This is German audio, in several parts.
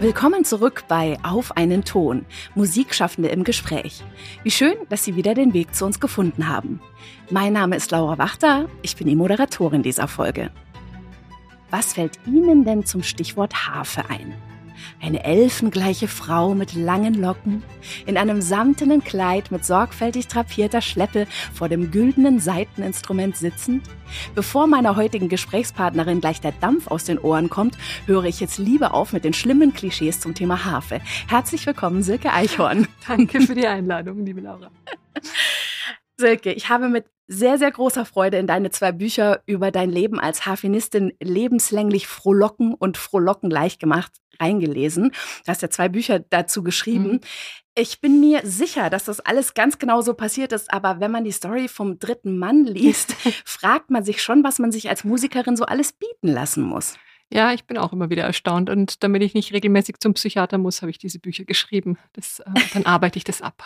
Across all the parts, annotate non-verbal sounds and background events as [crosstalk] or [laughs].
Willkommen zurück bei Auf einen Ton, Musikschaffende im Gespräch. Wie schön, dass Sie wieder den Weg zu uns gefunden haben. Mein Name ist Laura Wachter, ich bin die Moderatorin dieser Folge. Was fällt Ihnen denn zum Stichwort Harfe ein? Eine elfengleiche Frau mit langen Locken, in einem samtenen Kleid mit sorgfältig drapierter Schleppe vor dem güldenen Saiteninstrument sitzend? Bevor meiner heutigen Gesprächspartnerin gleich der Dampf aus den Ohren kommt, höre ich jetzt lieber auf mit den schlimmen Klischees zum Thema Harfe. Herzlich willkommen, Silke Eichhorn. [laughs] Danke für die Einladung, liebe Laura. [laughs] Silke, ich habe mit sehr, sehr großer Freude in deine zwei Bücher über dein Leben als Harfenistin lebenslänglich frohlocken und frohlocken leicht gemacht reingelesen. Du hast ja zwei Bücher dazu geschrieben. Mhm. Ich bin mir sicher, dass das alles ganz genau so passiert ist, aber wenn man die Story vom dritten Mann [laughs] liest, fragt man sich schon, was man sich als Musikerin so alles bieten lassen muss. Ja, ich bin auch immer wieder erstaunt. Und damit ich nicht regelmäßig zum Psychiater muss, habe ich diese Bücher geschrieben. Das, äh, [laughs] dann arbeite ich das ab.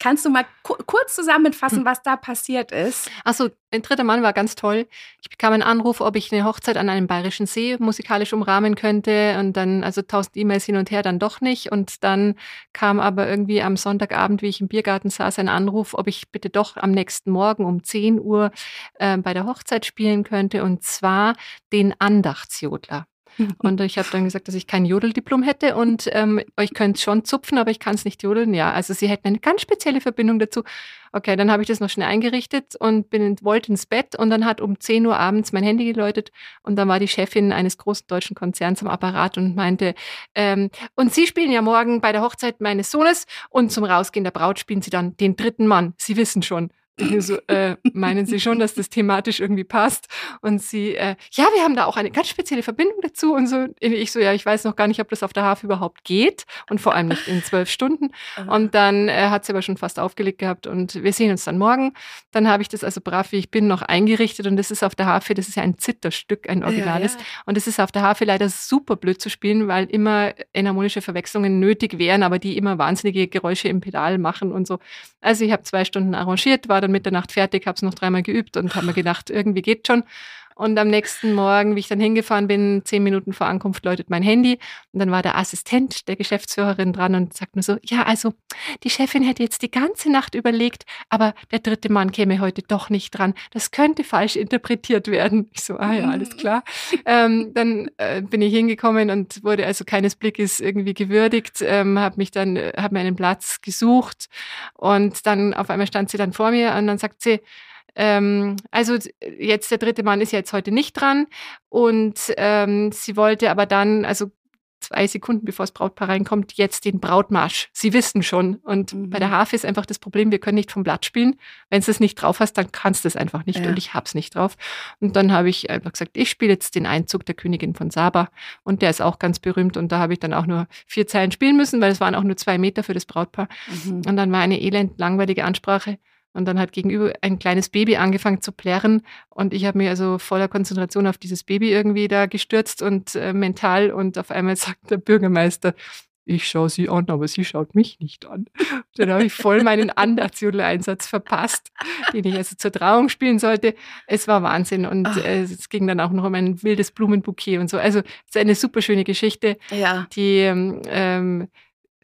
Kannst du mal ku kurz zusammenfassen, hm. was da passiert ist? Achso, ein dritter Mann war ganz toll. Ich bekam einen Anruf, ob ich eine Hochzeit an einem bayerischen See musikalisch umrahmen könnte. Und dann, also tausend E-Mails hin und her, dann doch nicht. Und dann kam aber irgendwie am Sonntagabend, wie ich im Biergarten saß, ein Anruf, ob ich bitte doch am nächsten Morgen um 10 Uhr äh, bei der Hochzeit spielen könnte. Und zwar den Andachtsjodler. Und ich habe dann gesagt, dass ich kein Jodeldiplom hätte und ähm, ich könnte schon zupfen, aber ich kann es nicht jodeln. Ja, also sie hätten eine ganz spezielle Verbindung dazu. Okay, dann habe ich das noch schnell eingerichtet und bin wollte ins Bett und dann hat um 10 Uhr abends mein Handy geläutet und dann war die Chefin eines großen deutschen Konzerns am Apparat und meinte, ähm, und Sie spielen ja morgen bei der Hochzeit meines Sohnes und zum Rausgehen der Braut spielen Sie dann den dritten Mann. Sie wissen schon. So, äh, meinen Sie schon, dass das thematisch irgendwie passt? Und sie, äh, ja, wir haben da auch eine ganz spezielle Verbindung dazu. Und so, ich so, ja, ich weiß noch gar nicht, ob das auf der Hafe überhaupt geht und vor allem nicht in zwölf Stunden. Und dann äh, hat sie aber schon fast aufgelegt gehabt und wir sehen uns dann morgen. Dann habe ich das also brav, wie ich bin, noch eingerichtet und das ist auf der Hafe, das ist ja ein Zitterstück, ein originales. Ja, ja. Und es ist auf der Hafe leider super blöd zu spielen, weil immer enharmonische Verwechslungen nötig wären, aber die immer wahnsinnige Geräusche im Pedal machen und so. Also ich habe zwei Stunden arrangiert, war dann Mitternacht fertig, habe es noch dreimal geübt und habe mir gedacht, irgendwie geht schon. Und am nächsten Morgen, wie ich dann hingefahren bin, zehn Minuten vor Ankunft läutet mein Handy. Und dann war der Assistent der Geschäftsführerin dran und sagt mir so, ja, also die Chefin hätte jetzt die ganze Nacht überlegt, aber der dritte Mann käme heute doch nicht dran. Das könnte falsch interpretiert werden. Ich so, ah ja, alles mhm. klar. ähm, dann äh, bin ich hingekommen und wurde also keines Blickes irgendwie gewürdigt, ähm, habe mich dann, äh, habe mir einen Platz gesucht und dann auf einmal stand sie dann vor mir und dann sagt sie, ähm, also jetzt der dritte Mann ist jetzt heute nicht dran und ähm, sie wollte aber dann, also zwei Sekunden bevor das Brautpaar reinkommt, jetzt den Brautmarsch. Sie wissen schon. Und mhm. bei der Harfe ist einfach das Problem, wir können nicht vom Blatt spielen. Wenn du es nicht drauf hast, dann kannst du es einfach nicht. Ja. Und ich hab's nicht drauf. Und dann habe ich einfach gesagt, ich spiele jetzt den Einzug der Königin von Saba. Und der ist auch ganz berühmt. Und da habe ich dann auch nur vier Zeilen spielen müssen, weil es waren auch nur zwei Meter für das Brautpaar. Mhm. Und dann war eine elend langweilige Ansprache. Und dann hat gegenüber ein kleines Baby angefangen zu plärren. Und ich habe mich also voller Konzentration auf dieses Baby irgendwie da gestürzt und äh, mental. Und auf einmal [laughs] sagt der Bürgermeister, ich schaue sie an, aber sie schaut mich nicht an. Dann habe ich voll meinen Andachtsjodel-Einsatz verpasst, den ich also zur Trauung spielen sollte. Es war Wahnsinn und äh, es ging dann auch noch um ein wildes Blumenbouquet und so. Also es ist eine super schöne Geschichte. Ja. Die ähm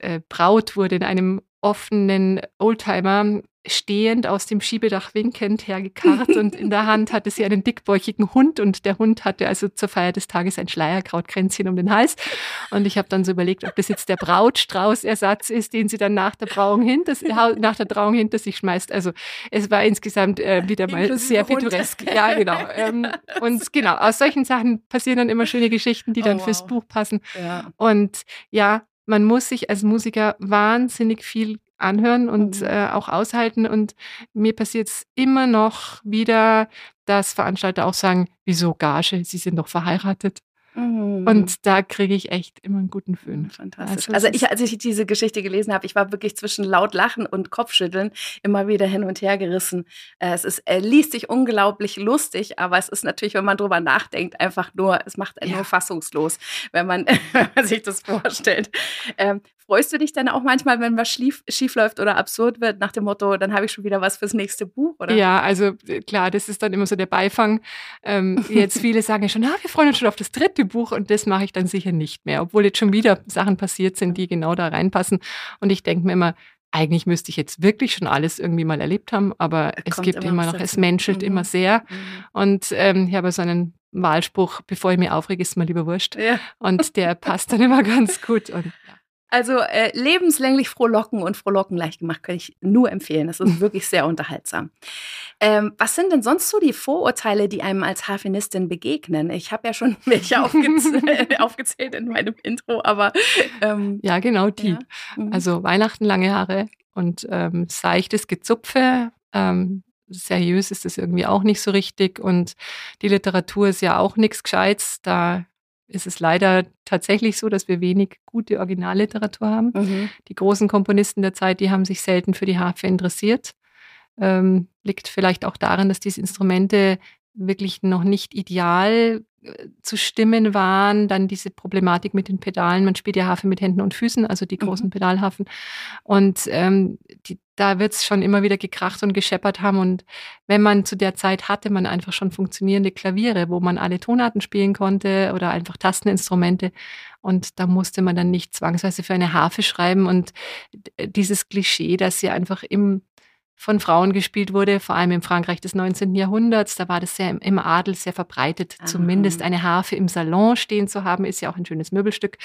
äh, Braut wurde in einem offenen Oldtimer stehend aus dem Schiebedach winkend hergekarrt und in der Hand hatte sie einen dickbäuchigen Hund und der Hund hatte also zur Feier des Tages ein Schleierkrautkränzchen um den Hals und ich habe dann so überlegt, ob das jetzt der Brautstraußersatz ist, den sie dann nach der Trauung hinter, nach der Trauung hinter sich schmeißt. Also es war insgesamt äh, wieder mal Inklusive sehr pittoresk. Ja, genau. Ähm, [laughs] und genau, aus solchen Sachen passieren dann immer schöne Geschichten, die dann oh, wow. fürs Buch passen. Ja. Und ja, man muss sich als Musiker wahnsinnig viel anhören und mhm. äh, auch aushalten. Und mir passiert es immer noch wieder, dass Veranstalter auch sagen, wieso Gage, Sie sind doch verheiratet. Mhm. Und da kriege ich echt immer einen guten Föhn. Fantastisch. Also, also ich, als ich diese Geschichte gelesen habe, ich war wirklich zwischen laut Lachen und Kopfschütteln immer wieder hin und her gerissen. Äh, es ist, er liest sich unglaublich lustig, aber es ist natürlich, wenn man drüber nachdenkt, einfach nur, es macht einen ja. nur fassungslos, wenn man, [laughs] wenn man sich das vorstellt. Ähm, freust du dich dann auch manchmal, wenn was schief, schief läuft oder absurd wird, nach dem Motto, dann habe ich schon wieder was fürs nächste Buch, oder? Ja, also äh, klar, das ist dann immer so der Beifang. Ähm, [laughs] jetzt viele sagen ja schon, ah, wir freuen uns schon auf das dritte Buch und das mache ich dann sicher nicht mehr, obwohl jetzt schon wieder Sachen passiert sind, die genau da reinpassen. Und ich denke mir immer, eigentlich müsste ich jetzt wirklich schon alles irgendwie mal erlebt haben, aber es gibt immer, noch, es menschelt mhm. immer sehr. Mhm. Und ähm, ich habe so einen Wahlspruch, bevor ich mich aufrege, ist mir lieber wurscht. Ja. Und der [laughs] passt dann immer ganz gut. Und, ja. Also äh, lebenslänglich frohlocken und frohlocken leicht gemacht kann ich nur empfehlen. Das ist [laughs] wirklich sehr unterhaltsam. Ähm, was sind denn sonst so die Vorurteile, die einem als Harfenistin begegnen? Ich habe ja schon welche aufgezählt, [laughs] [laughs] aufgezählt in meinem Intro, aber ähm, ja, genau die. Ja. Mhm. Also Weihnachten lange Haare und ähm, seichtes Gezupfe. Ähm, seriös ist das irgendwie auch nicht so richtig und die Literatur ist ja auch nichts Gescheites. Da ist es leider tatsächlich so, dass wir wenig gute Originalliteratur haben. Mhm. Die großen Komponisten der Zeit, die haben sich selten für die Harfe interessiert. Ähm, liegt vielleicht auch daran, dass diese Instrumente wirklich noch nicht ideal äh, zu stimmen waren. Dann diese Problematik mit den Pedalen. Man spielt ja Harfe mit Händen und Füßen, also die großen mhm. Pedalhafen. Und ähm, die, da wird es schon immer wieder gekracht und gescheppert haben. Und wenn man zu der Zeit hatte man einfach schon funktionierende Klaviere, wo man alle Tonarten spielen konnte oder einfach Tasteninstrumente. Und da musste man dann nicht zwangsweise für eine Harfe schreiben. Und dieses Klischee, dass sie einfach im von Frauen gespielt wurde, vor allem im Frankreich des 19. Jahrhunderts. Da war das sehr im, Adel sehr verbreitet. Ah. Zumindest eine Harfe im Salon stehen zu haben, ist ja auch ein schönes Möbelstück.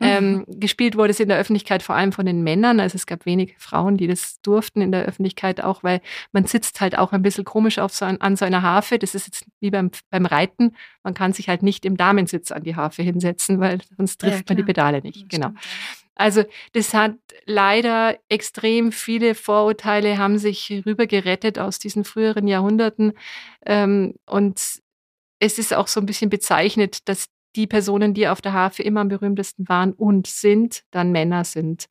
Mhm. Ähm, gespielt wurde es in der Öffentlichkeit vor allem von den Männern. Also es gab wenig Frauen, die das durften in der Öffentlichkeit, auch weil man sitzt halt auch ein bisschen komisch auf so ein, an so einer Harfe. Das ist jetzt wie beim, beim Reiten. Man kann sich halt nicht im Damensitz an die Harfe hinsetzen, weil sonst trifft ja, man die Pedale nicht. Genau. Also das hat leider extrem viele Vorurteile haben sich rübergerettet aus diesen früheren Jahrhunderten. Ähm, und es ist auch so ein bisschen bezeichnet, dass die Personen, die auf der Harfe immer am berühmtesten waren und sind, dann Männer sind.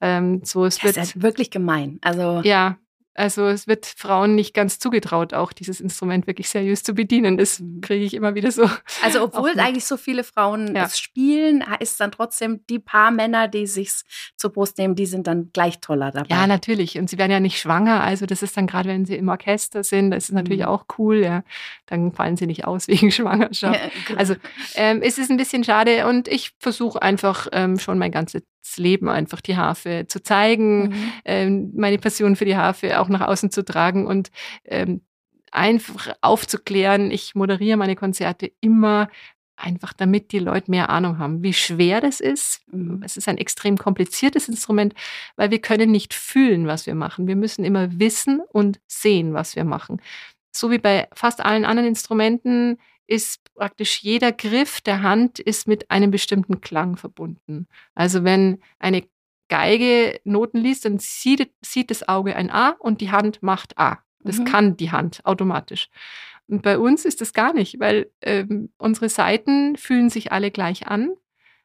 Ähm, so, es das wird, ist ja wirklich gemein. Also ja, also es wird Frauen nicht ganz zugetraut, auch dieses Instrument wirklich seriös zu bedienen. Das mhm. kriege ich immer wieder so. Also [laughs] obwohl eigentlich so viele Frauen ja. es spielen, ist dann trotzdem die paar Männer, die sich zur Brust nehmen, die sind dann gleich toller dabei. Ja, natürlich. Und sie werden ja nicht schwanger. Also das ist dann gerade, wenn sie im Orchester sind, das ist natürlich mhm. auch cool. Ja. Dann fallen sie nicht aus [laughs] wegen Schwangerschaft. [laughs] Genau. Also ähm, es ist ein bisschen schade und ich versuche einfach ähm, schon mein ganzes Leben einfach die Harfe zu zeigen, mhm. ähm, meine Passion für die Harfe auch nach außen zu tragen und ähm, einfach aufzuklären. Ich moderiere meine Konzerte immer einfach damit die Leute mehr Ahnung haben, wie schwer das ist. Mhm. Es ist ein extrem kompliziertes Instrument, weil wir können nicht fühlen, was wir machen. Wir müssen immer wissen und sehen, was wir machen. So wie bei fast allen anderen Instrumenten ist praktisch jeder Griff der Hand ist mit einem bestimmten Klang verbunden. Also wenn eine Geige Noten liest, dann sieht, sieht das Auge ein A und die Hand macht A. Das mhm. kann die Hand automatisch. Und bei uns ist das gar nicht, weil ähm, unsere Seiten fühlen sich alle gleich an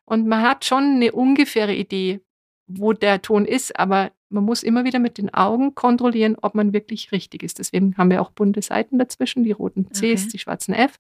und man hat schon eine ungefähre Idee, wo der Ton ist, aber man muss immer wieder mit den Augen kontrollieren, ob man wirklich richtig ist. Deswegen haben wir auch bunte Seiten dazwischen, die roten Cs, okay. die schwarzen F.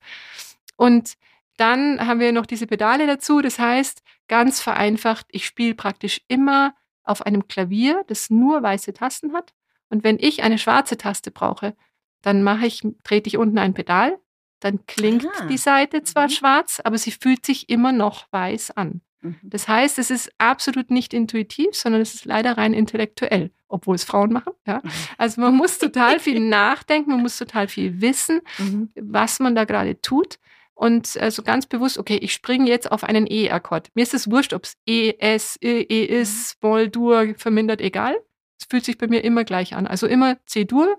Und dann haben wir noch diese Pedale dazu. Das heißt, ganz vereinfacht, ich spiele praktisch immer auf einem Klavier, das nur weiße Tasten hat. Und wenn ich eine schwarze Taste brauche, dann mache ich, trete ich unten ein Pedal, dann klingt Aha. die Seite zwar mhm. schwarz, aber sie fühlt sich immer noch weiß an. Mhm. Das heißt, es ist absolut nicht intuitiv, sondern es ist leider rein intellektuell, obwohl es Frauen machen. Ja? Mhm. Also man muss total viel [laughs] nachdenken, man muss total viel wissen, mhm. was man da gerade tut. Und also ganz bewusst, okay, ich springe jetzt auf einen E-Akkord. Mir ist es wurscht, ob es E, S, E, E ist, Moll, Dur, vermindert, egal. Es fühlt sich bei mir immer gleich an. Also immer C-Dur.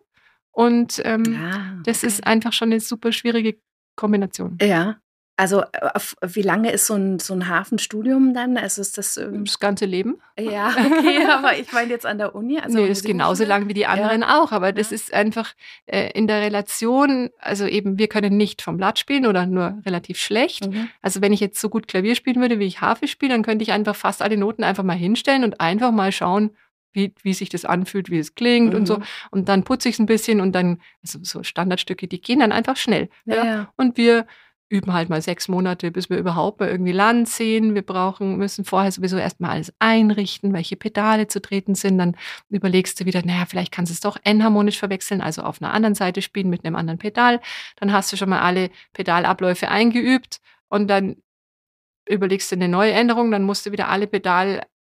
Und ähm, ah, okay. das ist einfach schon eine super schwierige Kombination. Ja. Also äh, wie lange ist so ein, so ein Hafenstudium dann? Also ist das ähm das ganze Leben? Ja, okay, [laughs] aber ich meine jetzt an der Uni. Also nee, ist genauso lang wie die anderen ja. auch, aber das ja. ist einfach äh, in der Relation, also eben wir können nicht vom Blatt spielen oder nur relativ schlecht. Mhm. Also wenn ich jetzt so gut Klavier spielen würde, wie ich Harfe spiele, dann könnte ich einfach fast alle Noten einfach mal hinstellen und einfach mal schauen, wie, wie sich das anfühlt, wie es klingt mhm. und so. Mhm. Und dann putze ich es ein bisschen und dann, also so Standardstücke, die gehen dann einfach schnell. Ja. Und wir üben halt mal sechs Monate, bis wir überhaupt mal irgendwie Land sehen. Wir brauchen, müssen vorher sowieso erstmal alles einrichten, welche Pedale zu treten sind. Dann überlegst du wieder, naja, vielleicht kannst du es doch enharmonisch verwechseln, also auf einer anderen Seite spielen mit einem anderen Pedal. Dann hast du schon mal alle Pedalabläufe eingeübt und dann überlegst du eine neue Änderung, dann musst du wieder alle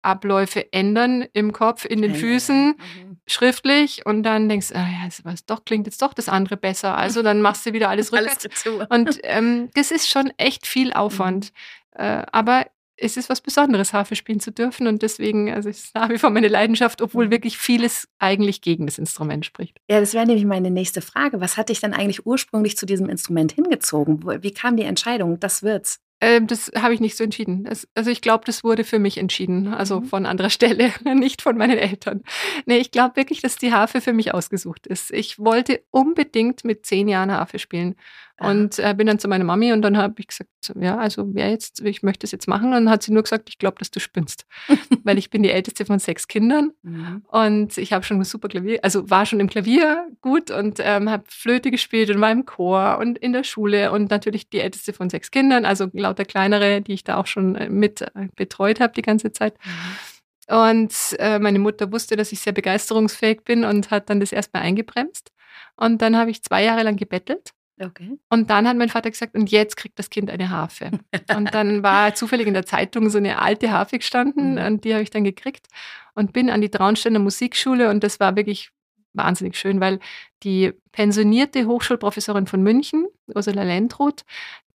Pedalabläufe ändern im Kopf, in den Füßen, mhm. schriftlich und dann denkst du, ah ja, was doch klingt jetzt doch das andere besser. Also dann machst du wieder alles [laughs] rückwärts. alles und [laughs] ähm, das ist schon echt viel Aufwand. Mhm. Äh, aber es ist was Besonderes, Harfe spielen zu dürfen und deswegen, also es ist nach wie vor meine Leidenschaft, obwohl mhm. wirklich vieles eigentlich gegen das Instrument spricht. Ja, das wäre nämlich meine nächste Frage. Was hat dich dann eigentlich ursprünglich zu diesem Instrument hingezogen? Wie kam die Entscheidung, das wird's? Ähm, das habe ich nicht so entschieden. Das, also ich glaube, das wurde für mich entschieden, also mhm. von anderer [laughs] Stelle, nicht von meinen Eltern. Nee, ich glaube wirklich, dass die Harfe für mich ausgesucht ist. Ich wollte unbedingt mit zehn Jahren Harfe spielen. Und äh, bin dann zu meiner Mami und dann habe ich gesagt, ja, also wer jetzt, ich möchte es jetzt machen. Und dann hat sie nur gesagt, ich glaube, dass du spinnst. [laughs] Weil ich bin die älteste von sechs Kindern mhm. und ich habe schon ein super Klavier, also war schon im Klavier gut und ähm, habe Flöte gespielt und war im Chor und in der Schule und natürlich die älteste von sechs Kindern, also lauter kleinere, die ich da auch schon äh, mit äh, betreut habe die ganze Zeit. Mhm. Und äh, meine Mutter wusste, dass ich sehr begeisterungsfähig bin und hat dann das erstmal eingebremst. Und dann habe ich zwei Jahre lang gebettelt Okay. Und dann hat mein Vater gesagt, und jetzt kriegt das Kind eine Harfe. und dann war zufällig in der Zeitung so eine alte Harfe gestanden mhm. und die habe ich dann gekriegt und bin an die Traunsteiner Musikschule und das war wirklich wahnsinnig schön, weil die pensionierte Hochschulprofessorin von München, Ursula Lendroth,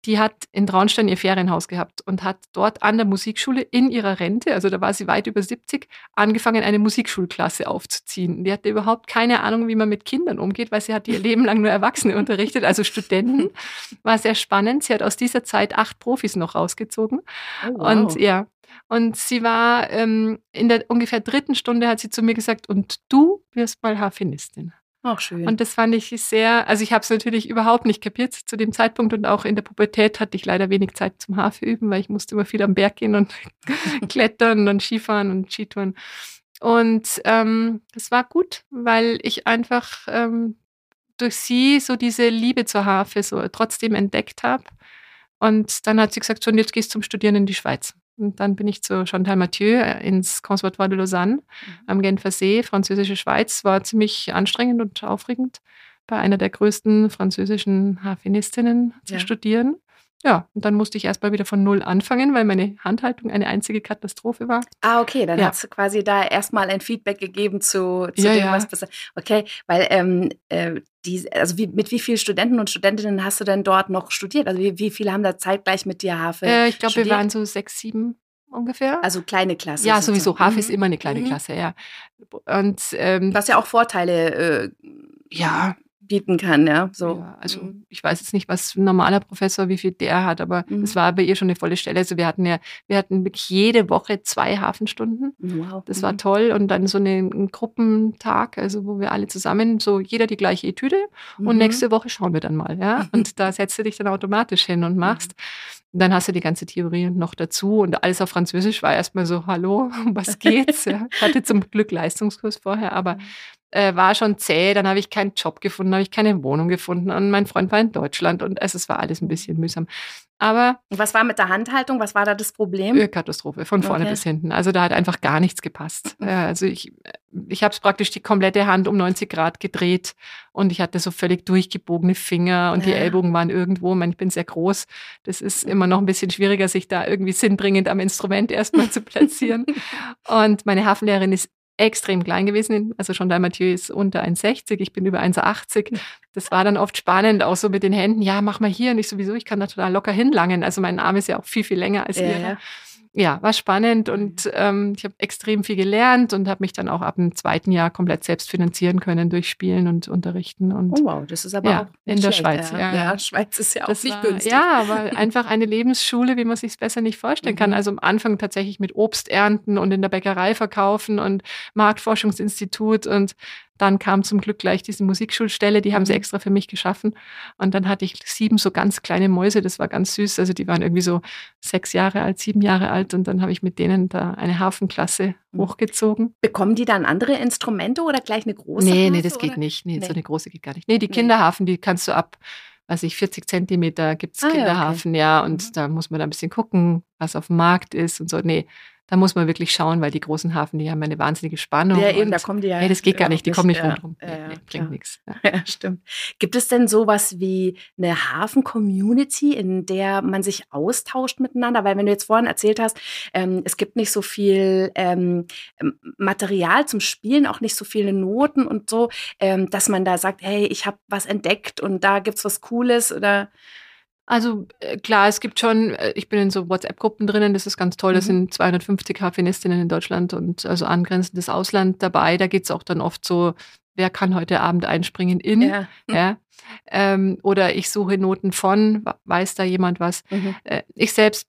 die hat in Traunstein ihr Ferienhaus gehabt und hat dort an der Musikschule in ihrer Rente, also da war sie weit über 70, angefangen, eine Musikschulklasse aufzuziehen. Die hatte überhaupt keine Ahnung, wie man mit Kindern umgeht, weil sie hat ihr Leben lang nur Erwachsene [laughs] unterrichtet, also Studenten. War sehr spannend. Sie hat aus dieser Zeit acht Profis noch rausgezogen. Oh, wow. Und ja, und sie war ähm, in der ungefähr dritten Stunde hat sie zu mir gesagt, und du wirst mal Harfenistin. Auch schön. Und das fand ich sehr, also ich habe es natürlich überhaupt nicht kapiert zu dem Zeitpunkt und auch in der Pubertät hatte ich leider wenig Zeit zum Harfe üben, weil ich musste immer viel am Berg gehen und [laughs] klettern und Skifahren und Skitouren. Und ähm, das war gut, weil ich einfach ähm, durch sie so diese Liebe zur Harfe so trotzdem entdeckt habe. Und dann hat sie gesagt, so, jetzt gehst du zum Studieren in die Schweiz. Und dann bin ich zu Chantal Mathieu äh, ins Conservatoire de Lausanne mhm. am Genfer See, französische Schweiz. War ziemlich anstrengend und aufregend, bei einer der größten französischen Harfenistinnen zu ja. studieren. Ja, und dann musste ich erstmal wieder von Null anfangen, weil meine Handhaltung eine einzige Katastrophe war. Ah, okay, dann ja. hast du quasi da erstmal ein Feedback gegeben zu, zu ja, dem, was ja. Okay, weil ähm, äh, die, also wie, mit wie vielen Studenten und Studentinnen hast du denn dort noch studiert? Also wie, wie viele haben da zeitgleich mit dir Hafe? Äh, ich glaube, wir waren so sechs, sieben ungefähr. Also kleine Klasse. Ja, sowieso. Hafe mhm. ist immer eine kleine mhm. Klasse, ja. Und ähm, was ja auch Vorteile äh, ja bieten kann, ja. So. Ja, also mhm. ich weiß jetzt nicht, was ein normaler Professor, wie viel der hat, aber mhm. es war bei ihr schon eine volle Stelle. Also wir hatten ja, wir hatten wirklich jede Woche zwei Hafenstunden. Wow. Das war mhm. toll. Und dann so einen Gruppentag, also wo wir alle zusammen, so jeder die gleiche Etüde mhm. und nächste Woche schauen wir dann mal, ja. [laughs] Und da setzt du dich dann automatisch hin und machst. Und dann hast du die ganze Theorie noch dazu und alles auf Französisch war erstmal so, hallo, [laughs] was geht's? ja. Ich hatte zum Glück Leistungskurs vorher, aber mhm äh, war schon zäh, dann habe ich keinen Job gefunden, habe ich keine Wohnung gefunden und mein Freund war in Deutschland und es, es war alles ein bisschen mühsam. Aber was war mit der Handhaltung? Was war da das Problem? Katastrophe, von vorne okay. bis hinten. Also da hat einfach gar nichts gepasst. also ich, ich habe es praktisch die komplette Hand um 90 Grad gedreht und ich hatte so völlig durchgebogene Finger und ja. die Ellbogen waren irgendwo. Ich, meine, ich bin sehr groß. Das ist immer noch ein bisschen schwieriger, sich da irgendwie sinnbringend am Instrument erstmal zu platzieren. [laughs] und meine Hafenlehrerin ist extrem klein gewesen. Also schon der Mathieu ist unter 1,60, ich bin über 1,80. Das war dann oft spannend, auch so mit den Händen. Ja, mach mal hier. nicht sowieso, ich kann da total locker hinlangen. Also mein Arm ist ja auch viel, viel länger als ja, ihre ja, war spannend und mhm. ähm, ich habe extrem viel gelernt und habe mich dann auch ab dem zweiten Jahr komplett selbst finanzieren können durch Spielen und Unterrichten. Und, oh wow, das ist aber ja, auch in der Schweiz. Ja, ja, ja, Schweiz ist ja auch nicht war, günstig. Ja, aber einfach eine Lebensschule, wie man sich besser nicht vorstellen mhm. kann. Also am Anfang tatsächlich mit Obst ernten und in der Bäckerei verkaufen und Marktforschungsinstitut und dann kam zum Glück gleich diese Musikschulstelle, die haben sie mhm. extra für mich geschaffen. Und dann hatte ich sieben so ganz kleine Mäuse, das war ganz süß. Also die waren irgendwie so sechs Jahre alt, sieben Jahre alt. Und dann habe ich mit denen da eine Hafenklasse mhm. hochgezogen. Bekommen die dann andere Instrumente oder gleich eine große? Nee, Harfe, nee, das oder? geht nicht. Nee, nee, so eine große geht gar nicht. Nee, die Kinderhafen, die kannst du ab weiß ich, 40 Zentimeter gibt's Ah, ja, okay. Kinderhafen, ja, und Mhm. da muss man da ein bisschen gucken, was auf dem Markt ist und so. Nee, da muss man wirklich schauen, weil die großen Hafen, die haben eine wahnsinnige Spannung. Ja, eben, da kommen die ja. Nee, das geht gar nicht, die kommen nicht ja. rundherum. Ja, Nee, nee, bringt nichts. [laughs] Ja. Stimmt. Gibt es denn sowas wie eine Hafen-Community, in der man sich austauscht miteinander? Weil wenn du jetzt vorhin erzählt hast, ähm, es gibt nicht so viel ähm, ähm, Material zum Spielen, auch nicht so viele Noten und so, ähm, dass man da sagt, hey, ich habe was entdeckt und da gibt's was Cooles oder Also äh, klar, es gibt schon, äh, ich bin in so WhatsApp-Gruppen drinnen, das ist ganz toll, da Mhm. sind 250 Harfenistinnen in Deutschland und also angrenzendes Ausland dabei. Da geht's auch dann oft so, wer kann heute Abend einspringen in, ja. ja. Ähm, oder ich suche Noten von, weiß da jemand was. Mhm. Äh, ich selbst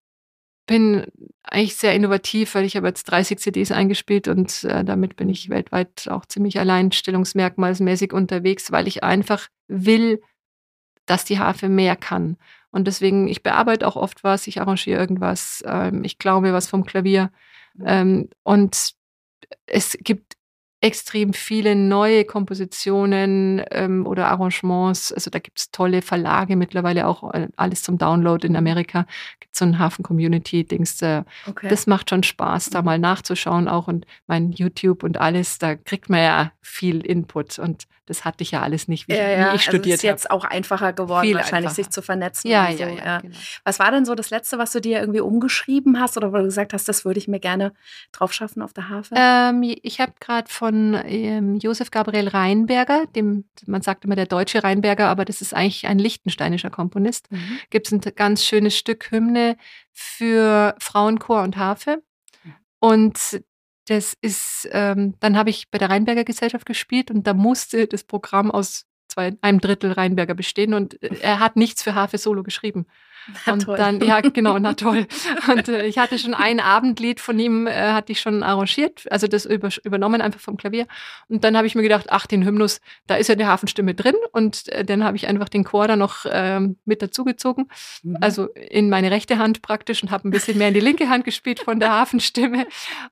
bin eigentlich sehr innovativ, weil ich habe jetzt 30 CDs eingespielt und äh, damit bin ich weltweit auch ziemlich alleinstellungsmerkmalsmäßig unterwegs, weil ich einfach will, dass die Harfe mehr kann. Und deswegen, ich bearbeite auch oft was, ich arrangiere irgendwas, ähm, ich klaue mir was vom Klavier. Ähm, und es gibt extrem viele neue Kompositionen ähm, oder Arrangements. Also da gibt es tolle Verlage mittlerweile auch, äh, alles zum Download in Amerika. Gibt so ein Hafen-Community-Dings. Äh, Okay. das macht schon Spaß, da mal nachzuschauen auch. Und mein YouTube und alles, da kriegt man ja viel Input. Und das hatte ich ja alles nicht, wie, ja, ja. ich also studiert ist jetzt auch einfacher geworden, Viel wahrscheinlich einfacher. sich zu vernetzen. habe. Ja, so, ja, ja, genau. Was war denn so das Letzte, was du dir irgendwie umgeschrieben hast oder wo du gesagt hast, das würde ich mir gerne drauf schaffen auf der Harfe? Ähm, ich habe gerade von ähm, Josef Gabriel Reinberger, dem man sagt immer der deutsche Reinberger, aber das ist eigentlich ein lichtensteinischer Komponist, Mhm. gibt es ein ganz schönes Stück Hymne für Frauenchor und Harfe. Und das ist, ähm, dann habe ich bei der Rheinberger Gesellschaft gespielt und da musste das Programm aus zwei, einem Drittel Rheinberger bestehen und äh, er hat nichts für Harfe Solo geschrieben. [laughs] Na, und toll. dann, ja, genau, na [laughs] toll. Und äh, ich hatte schon ein Abendlied von ihm, äh, hatte ich schon arrangiert, also das über, übernommen einfach vom Klavier. Und dann habe ich mir gedacht, ach, den Hymnus, da ist ja eine Hafenstimme drin. Und äh, dann habe ich einfach den Chor da noch ähm, mit dazugezogen, Mhm. also in meine rechte Hand praktisch und habe ein bisschen mehr in die linke Hand gespielt von der Hafenstimme.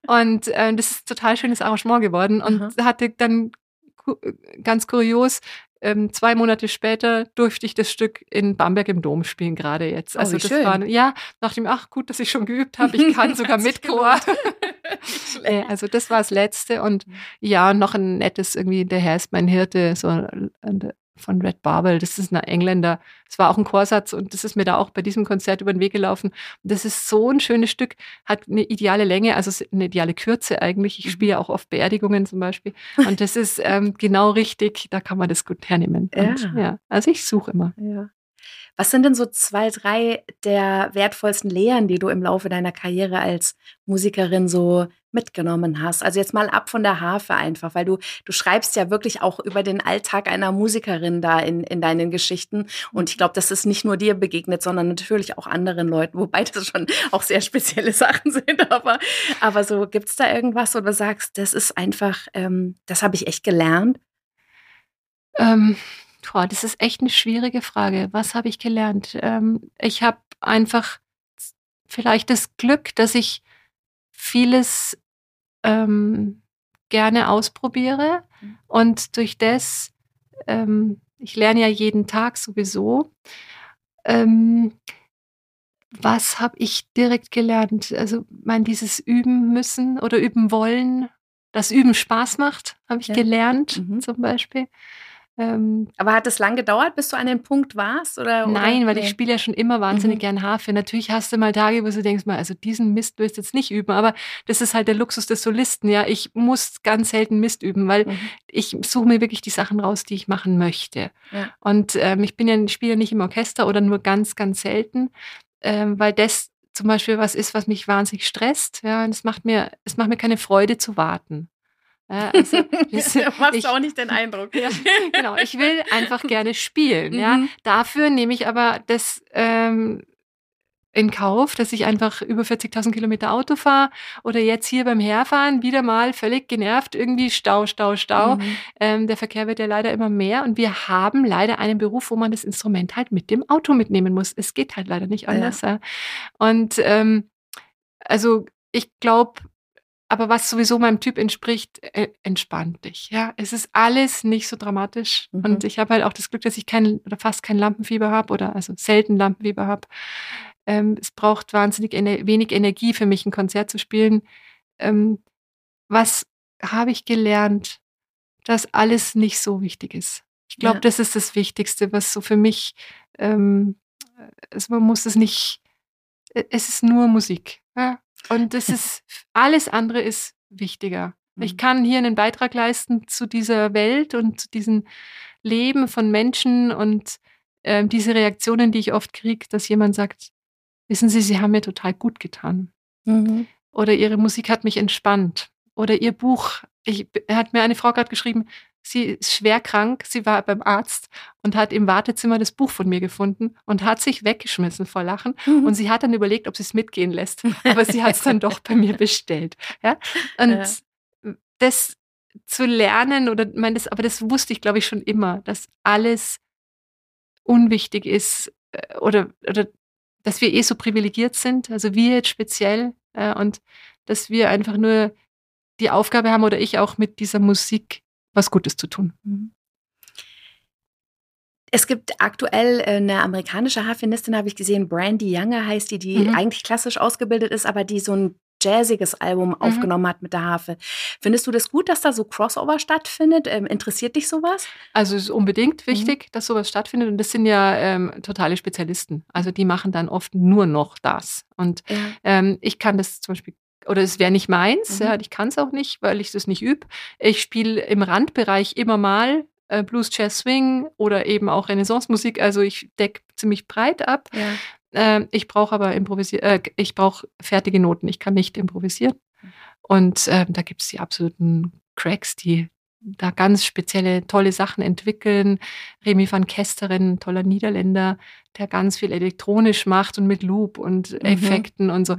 Und äh, das ist ein total schönes Arrangement geworden und Aha. hatte dann ku- ganz kurios ähm, zwei Monate später durfte ich das Stück in Bamberg im Dom spielen, gerade jetzt. Oh, Also wie das schön. war, ja, dachte ich mir, ach gut, dass ich schon geübt habe. Ich kann sogar [laughs] mit Chor. [laughs] Äh, also das war das Letzte und Mhm. ja, noch ein nettes irgendwie, der Herr ist mein Hirte, so äh, von Red Barbel, das ist ein Engländer. Es war auch ein Chorsatz und das ist mir da auch bei diesem Konzert über den Weg gelaufen. Und das ist so ein schönes Stück, hat eine ideale Länge, also eine ideale Kürze eigentlich. Ich Mhm. spiele auch oft Beerdigungen zum Beispiel. Und das ist ähm, genau richtig, da kann man das gut hernehmen. Und, Ja. ja, also ich suche immer. Ja. Was sind denn so zwei, drei der wertvollsten Lehren, die du im Laufe deiner Karriere als Musikerin so mitgenommen hast? Also jetzt mal ab von der Harfe einfach, weil du, du schreibst ja wirklich auch über den Alltag einer Musikerin da in, in deinen Geschichten. Und ich glaube, das ist nicht nur dir begegnet, sondern natürlich auch anderen Leuten, wobei das schon [laughs] auch sehr spezielle Sachen sind. Aber, aber so, gibt es da irgendwas, wo du sagst, das ist einfach, ähm, das habe ich echt gelernt? Ähm, boah, das ist echt eine schwierige Frage. Was habe ich gelernt? Ähm, ich habe einfach vielleicht das Glück, dass ich vieles ähm, gerne ausprobiere Mhm. und durch das, ähm, ich lerne ja jeden Tag sowieso. Ähm, was habe ich direkt gelernt? Also, mein dieses Üben müssen oder üben wollen, dass Üben Spaß macht, habe ich Ja. gelernt, Mhm. zum Beispiel. Ähm, Aber hat es lang gedauert, bis du an den Punkt warst? Oder, nein, oder? weil Nee. ich spiele ja schon immer wahnsinnig Mhm. gern Harfe. Natürlich hast du mal Tage, wo du denkst mal, also diesen Mist willst du jetzt nicht üben, aber das ist halt der Luxus des Solisten, ja. Ich muss ganz selten Mist üben, weil Mhm. ich suche mir wirklich die Sachen raus, die ich machen möchte. Ja. Und ähm, ich bin ja, ich spiele ja nicht im Orchester oder nur ganz, ganz selten, ähm, weil das zum Beispiel was ist, was mich wahnsinnig stresst. Ja, und es macht mir, es macht mir keine Freude zu warten. Ja, also, [laughs] das- Machst ich- auch nicht den Eindruck. ja, genau. Ich will einfach [laughs] gerne spielen. Ja, Mhm. dafür nehme ich aber das ähm, in Kauf, dass ich einfach über 40.000 Kilometer Auto fahre oder jetzt hier beim Herfahren wieder mal völlig genervt irgendwie Stau, Stau, Stau. Mhm. Ähm, der Verkehr wird ja leider immer mehr und wir haben leider einen Beruf, wo man das Instrument halt mit dem Auto mitnehmen muss. Es geht halt leider nicht anders. Ja. Und ähm, also ich glaube, aber was sowieso meinem Typ entspricht, äh, entspannt dich. Ja, es ist alles nicht so dramatisch. Mhm. Und ich habe halt auch das Glück, dass ich kein oder fast kein Lampenfieber habe oder also selten Lampenfieber habe. Ähm, es braucht wahnsinnig ener wenig Energie für mich, ein Konzert zu spielen. Ähm, was habe ich gelernt, dass alles nicht so wichtig ist. Ich glaube, ja. das ist das Wichtigste, was so für mich, ähm, also man muss es nicht, äh, es ist nur Musik. Ja? Und das [laughs] ist, alles andere ist wichtiger. Mhm. Ich kann hier einen Beitrag leisten zu dieser Welt und zu diesem Leben von Menschen und äh, diese Reaktionen, die ich oft kriege, dass jemand sagt, wissen Sie, Sie haben mir total gut getan. Mhm. Oder Ihre Musik hat mich entspannt. Oder Ihr Buch, ich, hat mir eine Frau gerade geschrieben, sie ist schwer krank, sie war beim Arzt und hat im Wartezimmer das Buch von mir gefunden und hat sich weggeschmissen vor Lachen. Mhm. Und sie hat dann überlegt, ob sie es mitgehen lässt. Aber sie hat es dann doch bei mir bestellt. Ja? Und ja. das zu lernen, oder mein, das, aber das wusste ich, glaube ich, schon immer, dass alles unwichtig ist äh, oder, oder dass wir eh so privilegiert sind, also wir jetzt speziell, äh, und dass wir einfach nur die Aufgabe haben oder ich auch mit dieser Musik was Gutes zu tun. Mhm. Es gibt aktuell äh, eine amerikanische Harfenistin, habe ich gesehen, Brandy Younger heißt die, die mhm. eigentlich klassisch ausgebildet ist, aber die so ein jazziges Album mhm. aufgenommen hat mit der Harfe. Findest du das gut, dass da so Crossover stattfindet? Ähm, interessiert dich sowas? Also es ist unbedingt mhm. wichtig, mhm. dass sowas stattfindet. Und das sind ja ähm, totale Spezialisten. Also die machen dann oft nur noch das. Und ja. ähm, ich kann das zum Beispiel oder es wäre nicht meins, mhm. ja, ich kann es auch nicht, weil ich das nicht übe. Ich spiele im Randbereich immer mal äh, Blues, Jazz, Swing oder eben auch Renaissance-Musik. Also ich decke ziemlich breit ab. Ja. Äh, ich brauche aber improvisieren, äh, ich brauche fertige Noten. Ich kann nicht improvisieren. Und äh, da gibt es die absoluten Cracks, die da ganz spezielle, tolle Sachen entwickeln. Remy van Kesteren, toller Niederländer, der ganz viel elektronisch macht und mit Loop und mhm. Effekten und so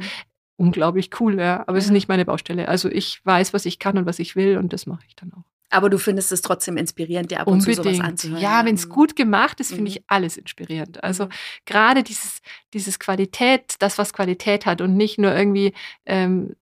unglaublich cool, ja. Aber ja. es ist nicht meine Baustelle. Also ich weiß, was ich kann und was ich will und das mache ich dann auch. Aber du findest es trotzdem inspirierend, dir ab und zu sowas anzuhören. Ja, wenn es gut gemacht ist, finde mhm. ich alles inspirierend. Also mhm. gerade dieses, dieses Qualität, das, was Qualität hat und nicht nur irgendwie ähm,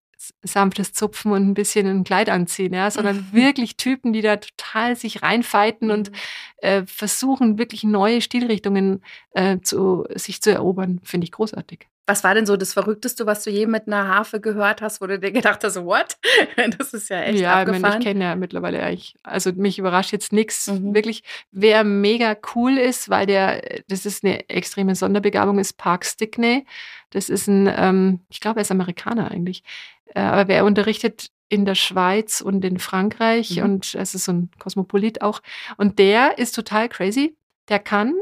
sanftes Zupfen und ein bisschen ein Kleid anziehen, ja, sondern [laughs] wirklich Typen, die da total sich reinfighten und mhm. äh, versuchen, wirklich neue Stilrichtungen äh, zu, sich zu erobern, finde ich großartig. Was war denn so das Verrückteste, was du je mit einer Harfe gehört hast, wo du dir gedacht hast, what? [laughs] Das ist ja echt ja, abgefahren. Ja, ich kenne ja mittlerweile eigentlich, also mich überrascht jetzt nichts. Mhm. Wirklich, wer mega cool ist, weil der, das ist eine extreme Sonderbegabung, ist Park Stickney. Das ist ein, ähm, ich glaube, er ist Amerikaner eigentlich. Äh, aber wer unterrichtet in der Schweiz und in Frankreich mhm. und es ist so ein Kosmopolit auch. Und der ist total crazy. Der kann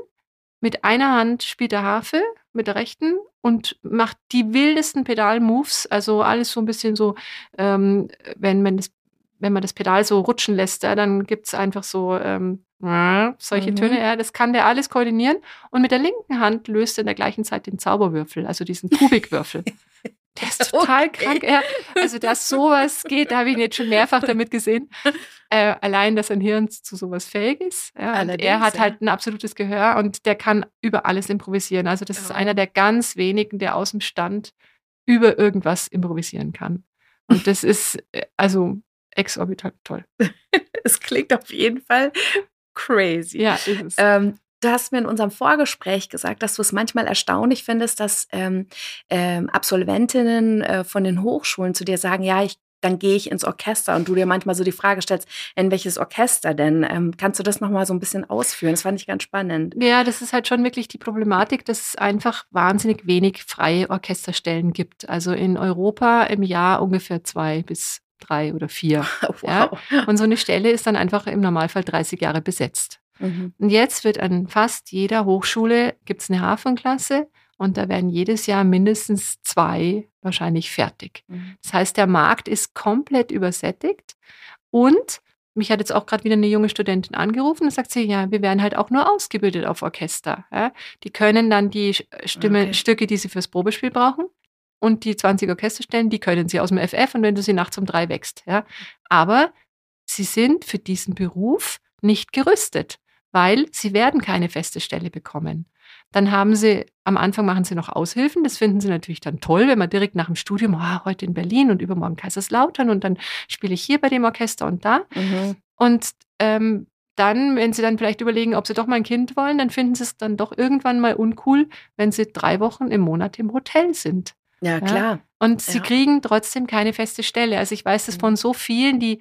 mit einer Hand spielt er Harfe, mit der rechten und macht die wildesten Pedal-Moves. Also alles so ein bisschen so, ähm, wenn, wenn, das, wenn man das Pedal so rutschen lässt, ja, dann gibt es einfach so ähm, solche mhm. Töne. Ja, das kann der alles koordinieren. Und mit der linken Hand löst er in der gleichen Zeit den Zauberwürfel, also diesen Kubikwürfel. [laughs] Der [laughs] ist total okay. krank. Ja. Also, dass sowas geht, da habe ich ihn jetzt schon mehrfach damit gesehen. Äh, allein, dass sein Hirn zu sowas fähig ist. Ja. er hat halt ein absolutes Gehör und der kann über alles improvisieren. Also, das oh. ist einer der ganz wenigen, der aus dem Stand über irgendwas improvisieren kann. Und das ist äh, also exorbitant toll. [laughs] Es klingt auf jeden Fall crazy. Ja, ist es. Ähm, Du hast mir in unserem Vorgespräch gesagt, dass du es manchmal erstaunlich findest, dass ähm, ähm, Absolventinnen äh, von den Hochschulen zu dir sagen, ja, ich dann gehe ich ins Orchester und du dir manchmal so die Frage stellst, in welches Orchester denn? Ähm, kannst du das nochmal so ein bisschen ausführen? Das fand ich ganz spannend. Ja, das ist halt schon wirklich die Problematik, dass es einfach wahnsinnig wenig freie Orchesterstellen gibt. Also in Europa im Jahr ungefähr zwei bis drei oder vier. [laughs] Wow. Ja? Und so eine Stelle ist dann einfach im Normalfall 30 Jahre besetzt. Mhm. Und jetzt wird an fast jeder Hochschule gibt es eine Hafenklasse und da werden jedes Jahr mindestens zwei wahrscheinlich fertig. Mhm. Das heißt, der Markt ist komplett übersättigt und mich hat jetzt auch gerade wieder eine junge Studentin angerufen und sagt sie, ja, wir werden halt auch nur ausgebildet auf Orchester. Ja? Die können dann die Stimme, okay. Stücke, die sie fürs Probespiel brauchen, und die 20 Orchesterstellen, die können sie aus dem FF und wenn du sie nachts um drei wächst. Ja? Aber sie sind für diesen Beruf nicht gerüstet weil sie werden keine feste Stelle bekommen. Dann haben sie, am Anfang machen sie noch Aushilfen. Das finden sie natürlich dann toll, wenn man direkt nach dem Studium, oh, heute in Berlin und übermorgen Kaiserslautern und dann spiele ich hier bei dem Orchester und da. Mhm. Und ähm, dann, wenn sie dann vielleicht überlegen, ob sie doch mal ein Kind wollen, dann finden sie es dann doch irgendwann mal uncool, wenn sie drei Wochen im Monat im Hotel sind. Ja, klar. Ja? Und sie ja. kriegen trotzdem keine feste Stelle. Also ich weiß das mhm. von so vielen, die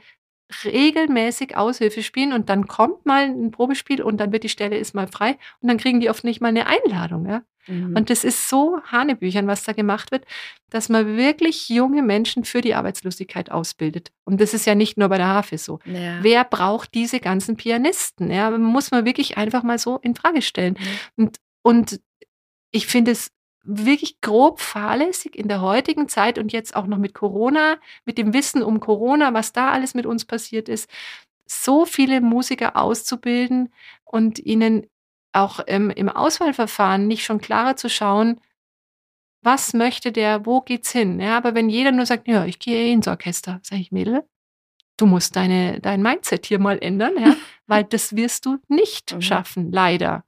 regelmäßig Aushilfe spielen und dann kommt mal ein Probespiel und dann wird die Stelle ist mal frei und dann kriegen die oft nicht mal eine Einladung. Ja? Mhm. Und das ist so Hanebüchern, was da gemacht wird, dass man wirklich junge Menschen für die Arbeitslosigkeit ausbildet. Und das ist ja nicht nur bei der Harfe so. Ja. Wer braucht diese ganzen Pianisten? Ja, muss man wirklich einfach mal so in Frage stellen. Mhm. Und, und ich finde es wirklich grob fahrlässig in der heutigen Zeit und jetzt auch noch mit Corona, mit dem Wissen um Corona, was da alles mit uns passiert ist, so viele Musiker auszubilden und ihnen auch im, im Auswahlverfahren nicht schon klarer zu schauen, was möchte der, wo geht's hin? Ja, aber wenn jeder nur sagt, ja, ich gehe eh ins Orchester, sage ich, Mädel, du musst deine, dein Mindset hier mal ändern, ja, [laughs] weil das wirst du nicht mhm. schaffen, leider.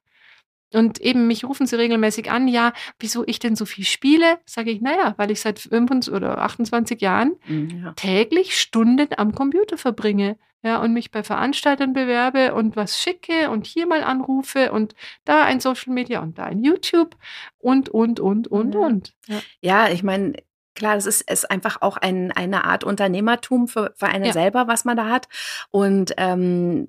Und eben, mich rufen sie regelmäßig an, ja, wieso ich denn so viel spiele? Sage ich, naja, weil ich seit 25 oder 28 Jahren mhm, ja. täglich Stunden am Computer verbringe. Ja, und mich bei Veranstaltern bewerbe und was schicke und hier mal anrufe und da ein Social Media und da ein YouTube und, und, und, und, ja. und. Ja, ja ich meine, Klar, das ist, ist einfach auch ein, eine Art Unternehmertum für, für einen ja. selber, was man da hat. Und ähm,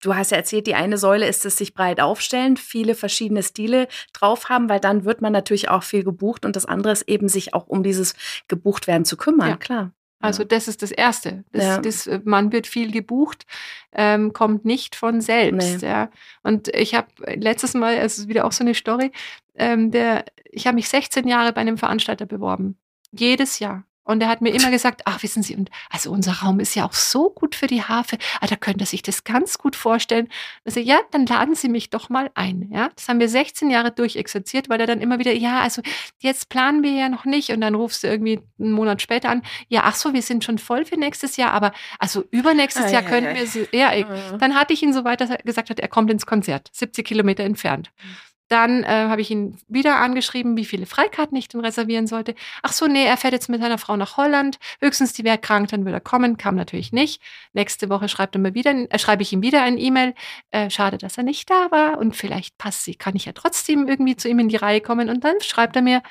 Du hast ja erzählt, die eine Säule ist es sich breit aufstellen, viele verschiedene Stile drauf haben, weil dann wird man natürlich auch viel gebucht und das andere ist eben sich auch um dieses gebucht werden zu kümmern, ja. klar. Also das ist das Erste. Das, ja. das, man wird viel gebucht, ähm, kommt nicht von selbst. Nee. Ja. Und ich habe letztes Mal, es ist wieder auch so eine Story, ähm, der, ich habe mich 16 Jahre bei einem Veranstalter beworben. Jedes Jahr. Und er hat mir immer gesagt, ach, wissen Sie, und also unser Raum ist ja auch so gut für die Harfe. Ah, da könnte er sich das ganz gut vorstellen. Also ja, dann laden Sie mich doch mal ein. Ja, das haben wir 16 Jahre durchexerziert, weil er dann immer wieder, ja, also jetzt planen wir ja noch nicht. Und dann rufst du irgendwie einen Monat später an, ja, ach so, wir sind schon voll für nächstes Jahr, aber also übernächstes ah, Jahr ja, könnten wir sie, ja, mhm. dann hatte ich ihn so weit, dass er gesagt hat, er kommt ins Konzert, 70 Kilometer entfernt. Mhm. Dann äh, habe ich ihn wieder angeschrieben, wie viele Freikarten ich denn reservieren sollte. Ach so, nee, er fährt jetzt mit seiner Frau nach Holland. Höchstens die wäre krank, dann würde er kommen. Kam natürlich nicht. Nächste Woche schreibt er mir wieder, äh, schreibe ich ihm wieder ein E-Mail. Äh, schade, dass er nicht da war. Und vielleicht passt sie, kann ich ja trotzdem irgendwie zu ihm in die Reihe kommen. Und dann schreibt er mir,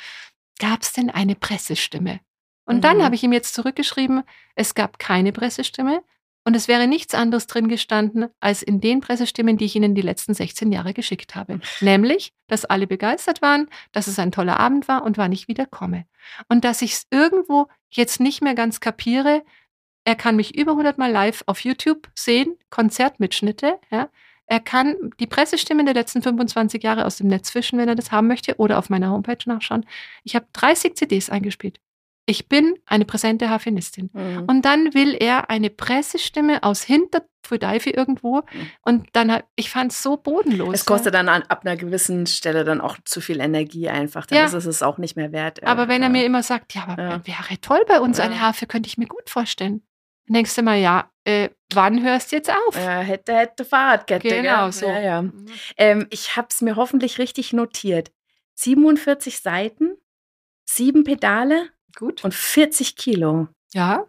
gab es denn eine Pressestimme? Und mhm. dann habe ich ihm jetzt zurückgeschrieben, es gab keine Pressestimme. Und es wäre nichts anderes drin gestanden, als in den Pressestimmen, die ich Ihnen die letzten 16 Jahre geschickt habe. Nämlich, dass alle begeistert waren, dass es ein toller Abend war und wann ich wieder komme. Und dass ich es irgendwo jetzt nicht mehr ganz kapiere, er kann mich über 100 Mal live auf YouTube sehen, Konzertmitschnitte, ja. Er kann die Pressestimmen der letzten 25 Jahre aus dem Netz fischen, wenn er das haben möchte, oder auf meiner Homepage nachschauen. Ich habe 30 CDs eingespielt ich bin eine präsente Harfenistin. Mhm. Und dann will er eine Pressestimme aus Hinterpfudeife irgendwo. Mhm. Und dann, ich fand es so bodenlos. Es kostet ja. dann an, ab einer gewissen Stelle dann auch zu viel Energie einfach. Dann ja. ist es es auch nicht mehr wert. Aber wenn er mir immer sagt, ja, aber ja. wäre toll bei uns eine Harfe, könnte ich mir gut vorstellen. Dann denkst du mal, ja, äh, wann hörst du jetzt auf? Ja, hätte, hätte Fahrradkette. Genau, gell? so. Mhm. Ähm, ich habe es mir hoffentlich richtig notiert. 47 Seiten, sieben Pedale, Gut. Und 40 Kilo. Ja.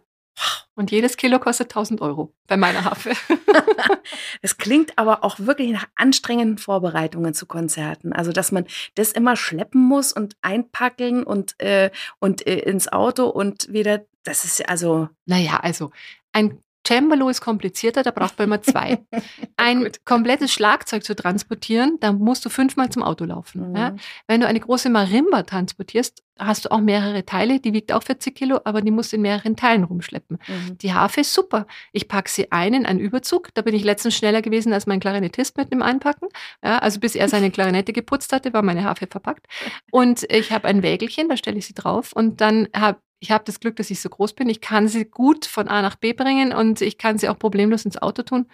Und jedes Kilo kostet 1000 Euro bei meiner Hafe. [laughs] Es klingt aber auch wirklich nach anstrengenden Vorbereitungen zu Konzerten. Also, dass man das immer schleppen muss und einpacken und, äh, und äh, ins Auto und wieder, das ist also. Naja, also ein Cembalo ist komplizierter, da braucht man immer zwei. [laughs] Ein komplettes Schlagzeug zu transportieren, da musst du fünfmal zum Auto laufen. Mhm. Ja? Wenn du eine große Marimba transportierst, hast du auch mehrere Teile, die wiegt auch 40 Kilo, aber die musst du in mehreren Teilen rumschleppen. Mhm. Die Harfe ist super. Ich packe sie ein in einen Überzug. Da bin ich letztens schneller gewesen als mein Klarinettist mit dem Einpacken. Ja, also bis er seine Klarinette geputzt hatte, war meine Harfe verpackt. [laughs] Und ich habe ein Wägelchen, da stelle ich sie drauf und dann habe ich habe das Glück, dass ich so groß bin. Ich kann sie gut von A nach B bringen und ich kann sie auch problemlos ins Auto tun.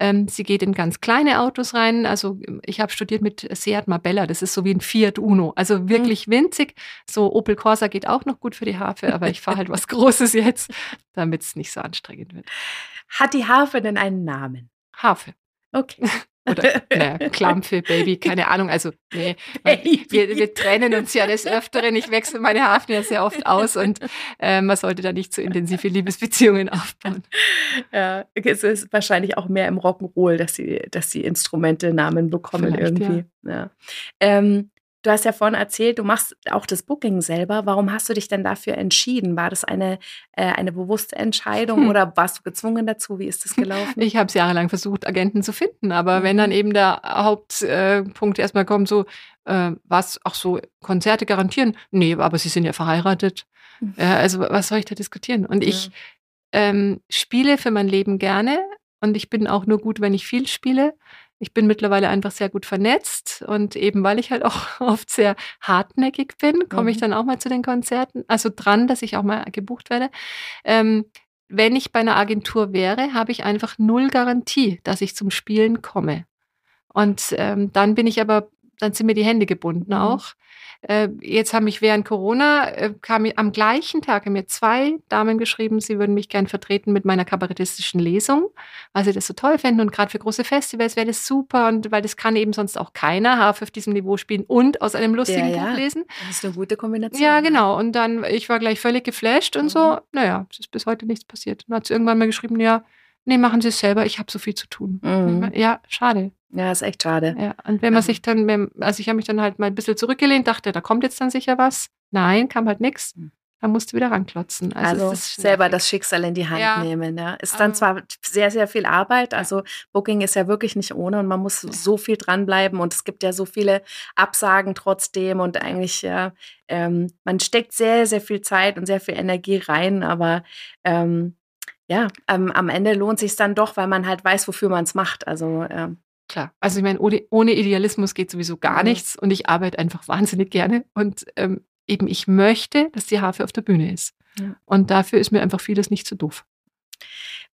Ähm, sie geht in ganz kleine Autos rein. Also ich habe studiert mit Seat Marbella. Das ist so wie ein Fiat Uno. Also mhm. wirklich winzig. So Opel Corsa geht auch noch gut für die Harfe, aber ich fahre halt was [laughs] Großes jetzt, damit es nicht so anstrengend wird. Hat die Harfe denn einen Namen? Harfe. Okay. Oder ne, Klampfe, Baby, keine Ahnung. Also, nee, [laughs] wir, wir trennen uns ja des Öfteren. Ich wechsle meine Hafen ja sehr oft aus und äh, man sollte da nicht zu intensive Liebesbeziehungen aufbauen. Ja, es ist wahrscheinlich auch mehr im Rock'n'Roll, dass sie, dass die Instrumente Namen bekommen Vielleicht, irgendwie. Ja. ja. Ähm, Du hast ja vorhin erzählt, du machst auch das Booking selber. Warum hast du dich denn dafür entschieden? War das eine, äh, eine bewusste Entscheidung hm. oder warst du gezwungen dazu? Wie ist das gelaufen? Ich habe es jahrelang versucht, Agenten zu finden. Aber mhm. wenn dann mhm. eben der Hauptpunkt äh, erstmal kommt, so, äh, was, auch so, Konzerte garantieren? Nee, aber sie sind ja verheiratet. Mhm. also was soll ich da diskutieren? Und ja. ich ähm, spiele für mein Leben gerne. Und ich bin auch nur gut, wenn ich viel spiele. Ich bin mittlerweile einfach sehr gut vernetzt und eben weil ich halt auch [laughs] oft sehr hartnäckig bin, komme mhm. ich dann auch mal zu den Konzerten, also dran, dass ich auch mal gebucht werde. Ähm, wenn ich bei einer Agentur wäre, habe ich einfach null Garantie, dass ich zum Spielen komme. Und ähm, dann bin ich aber, dann sind mir die Hände gebunden mhm. Äh, jetzt haben mich während Corona, äh, kam am gleichen Tag haben mir zwei Damen geschrieben, sie würden mich gern vertreten mit meiner kabarettistischen Lesung, weil sie das so toll fänden und gerade für große Festivals wäre das super und weil das kann eben sonst auch keiner Harfe auf diesem Niveau spielen und aus einem lustigen ja, Buch lesen. Das ist eine gute Kombination. Ja, genau. Und dann, ich war gleich völlig geflasht und mhm. so, naja, es ist bis heute nichts passiert. Dann hat sie irgendwann mal geschrieben, ja, nee, machen Sie es selber, ich habe so viel zu tun. Mhm. Ja, schade. Ja, ist echt schade. Ja, und wenn man sich dann, also ich habe mich dann halt mal ein bisschen zurückgelehnt, dachte, da kommt jetzt dann sicher was. Nein, kam halt nichts. Hm. Dann musst du wieder ranklotzen. Also, also selber das Schicksal in die Hand ja. nehmen. Ja. Ist dann zwar sehr, sehr viel Arbeit. Also Booking ist ja wirklich nicht ohne und man muss ja. so viel dranbleiben und es gibt ja so viele Absagen trotzdem und eigentlich, ja, ähm, man steckt sehr, sehr viel Zeit und sehr viel Energie rein, aber ähm, ja, ähm, am Ende lohnt sich dann doch, weil man halt weiß, wofür man es macht. Also ähm, Klar. Also ich meine, ohne, Idealismus geht sowieso gar mhm. nichts und ich arbeite einfach wahnsinnig gerne. Und ähm, eben ich möchte, dass die Harfe auf der Bühne ist. Ja. Und dafür ist mir einfach vieles nicht zu so doof.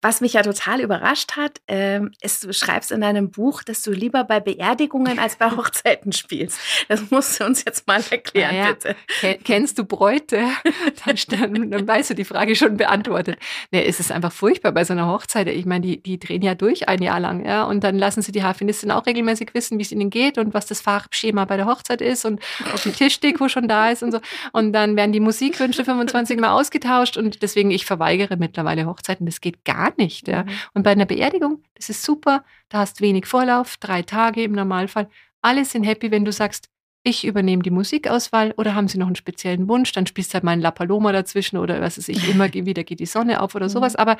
Was mich ja total überrascht hat, ähm, ist, du schreibst in deinem Buch, dass du lieber bei Beerdigungen als bei [laughs] Hochzeiten spielst. Das musst du uns jetzt mal erklären, ja, bitte. Kennst du Bräute? [laughs] Dann, dann, weißt du die Frage schon beantwortet. Nee, es ist einfach furchtbar bei so einer Hochzeit. Ich meine, die, die drehen ja durch ein Jahr lang, ja. Und dann lassen sie die Harfenistin auch regelmäßig wissen, wie es ihnen geht und was das Farbschema bei der Hochzeit ist und ob die Tischdeko schon da ist und so. Und dann werden die Musikwünsche 25 Mal ausgetauscht und deswegen, ich verweigere mittlerweile Hochzeiten. Das geht gar nicht. Ja. Mhm. Und bei einer Beerdigung, das ist super, da hast wenig Vorlauf, drei Tage im Normalfall. Alle sind happy, wenn du sagst, ich übernehme die Musikauswahl oder haben sie noch einen speziellen Wunsch, dann spielst du halt mal ein La Paloma dazwischen oder was weiß ich, [laughs] immer wieder geht die Sonne auf oder mhm. sowas. Aber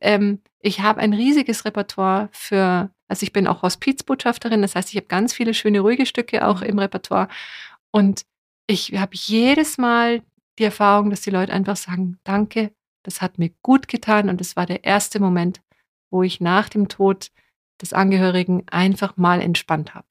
ähm, ich habe ein riesiges Repertoire für, also ich bin auch Hospizbotschafterin, das heißt, ich habe ganz viele schöne, ruhige Stücke auch mhm. im Repertoire. Und ich habe jedes Mal die Erfahrung, dass die Leute einfach sagen, danke, das hat mir gut getan und es war der erste Moment, wo ich nach dem Tod des Angehörigen einfach mal entspannt habe.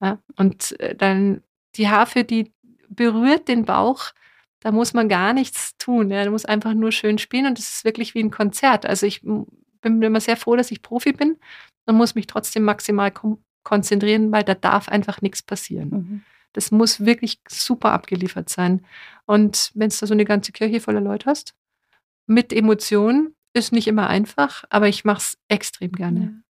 Ja? Und äh, dann die Harfe, die berührt den Bauch, da muss man gar nichts tun. Ja? Da muss einfach nur schön spielen und es ist wirklich wie ein Konzert. Also ich bin immer sehr froh, dass ich Profi bin und muss mich trotzdem maximal konzentrieren, weil da darf einfach nichts passieren. Mhm. Das muss wirklich super abgeliefert sein. Und wenn es da so eine ganze Kirche voller Leute hast, mit Emotionen. Ist nicht immer einfach, aber ich mache es extrem gerne.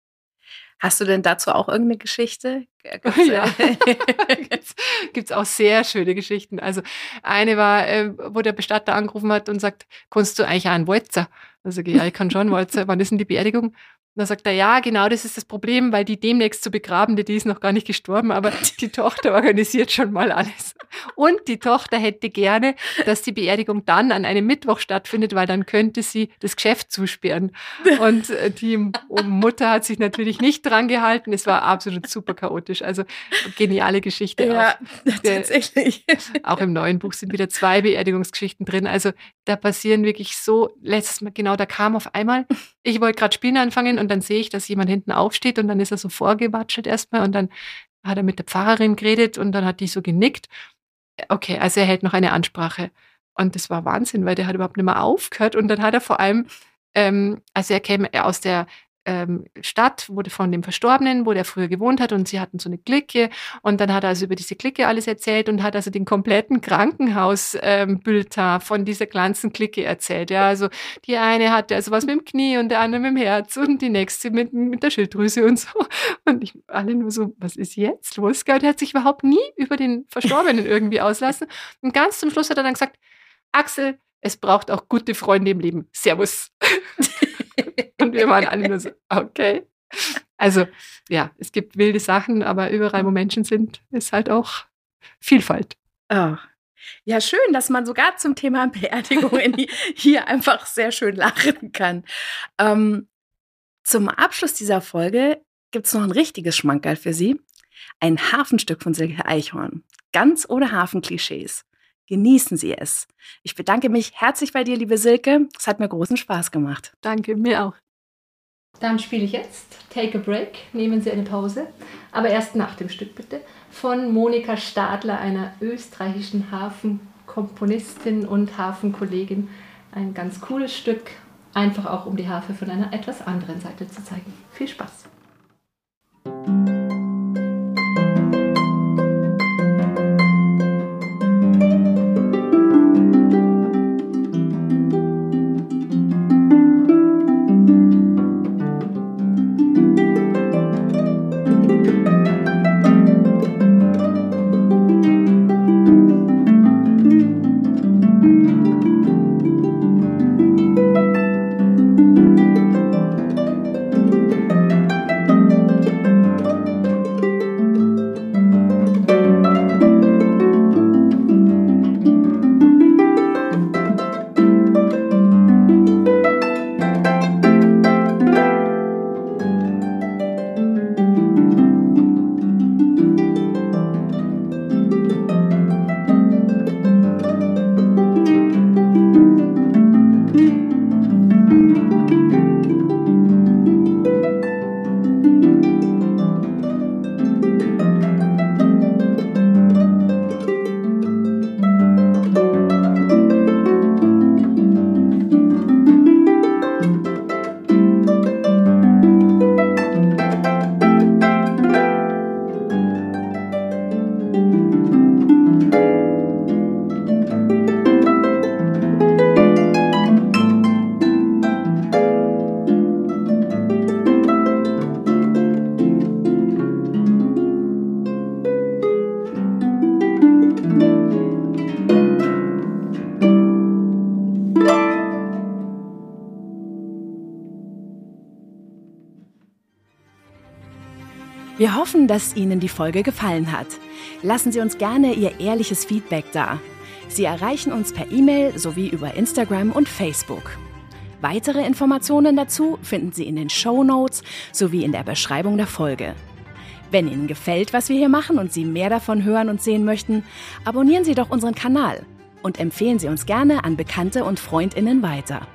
Hast du denn dazu auch irgendeine Geschichte? [laughs] Gibt's, ja, [laughs] gibt es auch sehr schöne Geschichten. Also eine war, äh, wo der Bestatter angerufen hat und sagt, kannst du eigentlich auch einen Walzer? Also ja, ich kann schon Walzer. Wann ist denn die Beerdigung? Und dann sagt er, ja, genau, das ist das Problem, weil die demnächst zu begrabende, die ist noch gar nicht gestorben, aber [laughs] die Tochter organisiert schon mal alles. Und die Tochter hätte gerne, dass die Beerdigung dann an einem Mittwoch stattfindet, weil dann könnte sie das Geschäft zusperren. [laughs] Und äh, die Mutter hat sich natürlich nicht dran gehalten. Es war absolut super chaotisch. Also geniale Geschichte. Ja, auch. [laughs] tatsächlich. Auch im neuen Buch sind wieder zwei Beerdigungsgeschichten drin. Also da passieren wirklich so, letztes Mal, genau, da kam auf einmal, ich wollte gerade spielen anfangen und und dann sehe ich, dass jemand hinten aufsteht und dann ist er so vorgewatschelt erstmal und dann hat er mit der Pfarrerin geredet und dann hat die so genickt. Okay, also er hält noch eine Ansprache. Und das war Wahnsinn, weil der hat überhaupt nicht mehr aufgehört und dann hat er vor allem, ähm, also er käme aus der ähm, Stadt, wurde von dem Verstorbenen, wo der früher gewohnt hat und sie hatten so eine Clique und dann hat er also über diese Clique alles erzählt und hat also den kompletten Krankenhausbild ähm, von dieser ganzen Clique erzählt. Ja, also die eine hatte also was mit dem Knie und der andere mit dem Herz und die nächste mit, mit der Schilddrüse und so. Und ich alle nur so, was ist jetzt los? Der hat sich überhaupt nie über den Verstorbenen [laughs] irgendwie auslassen. Und ganz zum Schluss hat er dann gesagt, Axel, es braucht auch gute Freunde im Leben. Servus. [laughs] [laughs] und wir waren alle nur so, okay. Also, ja, es gibt wilde Sachen, aber überall, wo Menschen sind, ist halt auch Vielfalt. Oh. Ja, schön, dass man sogar zum Thema Beerdigung [laughs] hier einfach sehr schön lachen kann. Ähm, zum Abschluss dieser Folge gibt es noch ein richtiges Schmankerl für Sie. Ein Hafenstück von Silke Eichhorn. Ganz ohne Hafenklischees. Genießen Sie es. Ich bedanke mich herzlich bei dir, liebe Silke. Es hat mir großen Spaß gemacht. Danke, mir auch. Dann spiele ich jetzt Take a Break. Nehmen Sie eine Pause. Aber erst nach dem Stück bitte. Von Monika Stadler, einer österreichischen Hafenkomponistin und Hafenkollegin. Ein ganz cooles Stück. Einfach auch, um die Harfe von einer etwas anderen Seite zu zeigen. Viel Spaß. Hoffen, dass Ihnen die Folge gefallen hat. Lassen Sie uns gerne Ihr ehrliches Feedback da. Sie erreichen uns per E-Mail sowie über Instagram und Facebook. Weitere Informationen dazu finden Sie in den Show Notes sowie in der Beschreibung der Folge. Wenn Ihnen gefällt, was wir hier machen und Sie mehr davon hören und sehen möchten, abonnieren Sie doch unseren Kanal und empfehlen Sie uns gerne an Bekannte und Freundinnen weiter.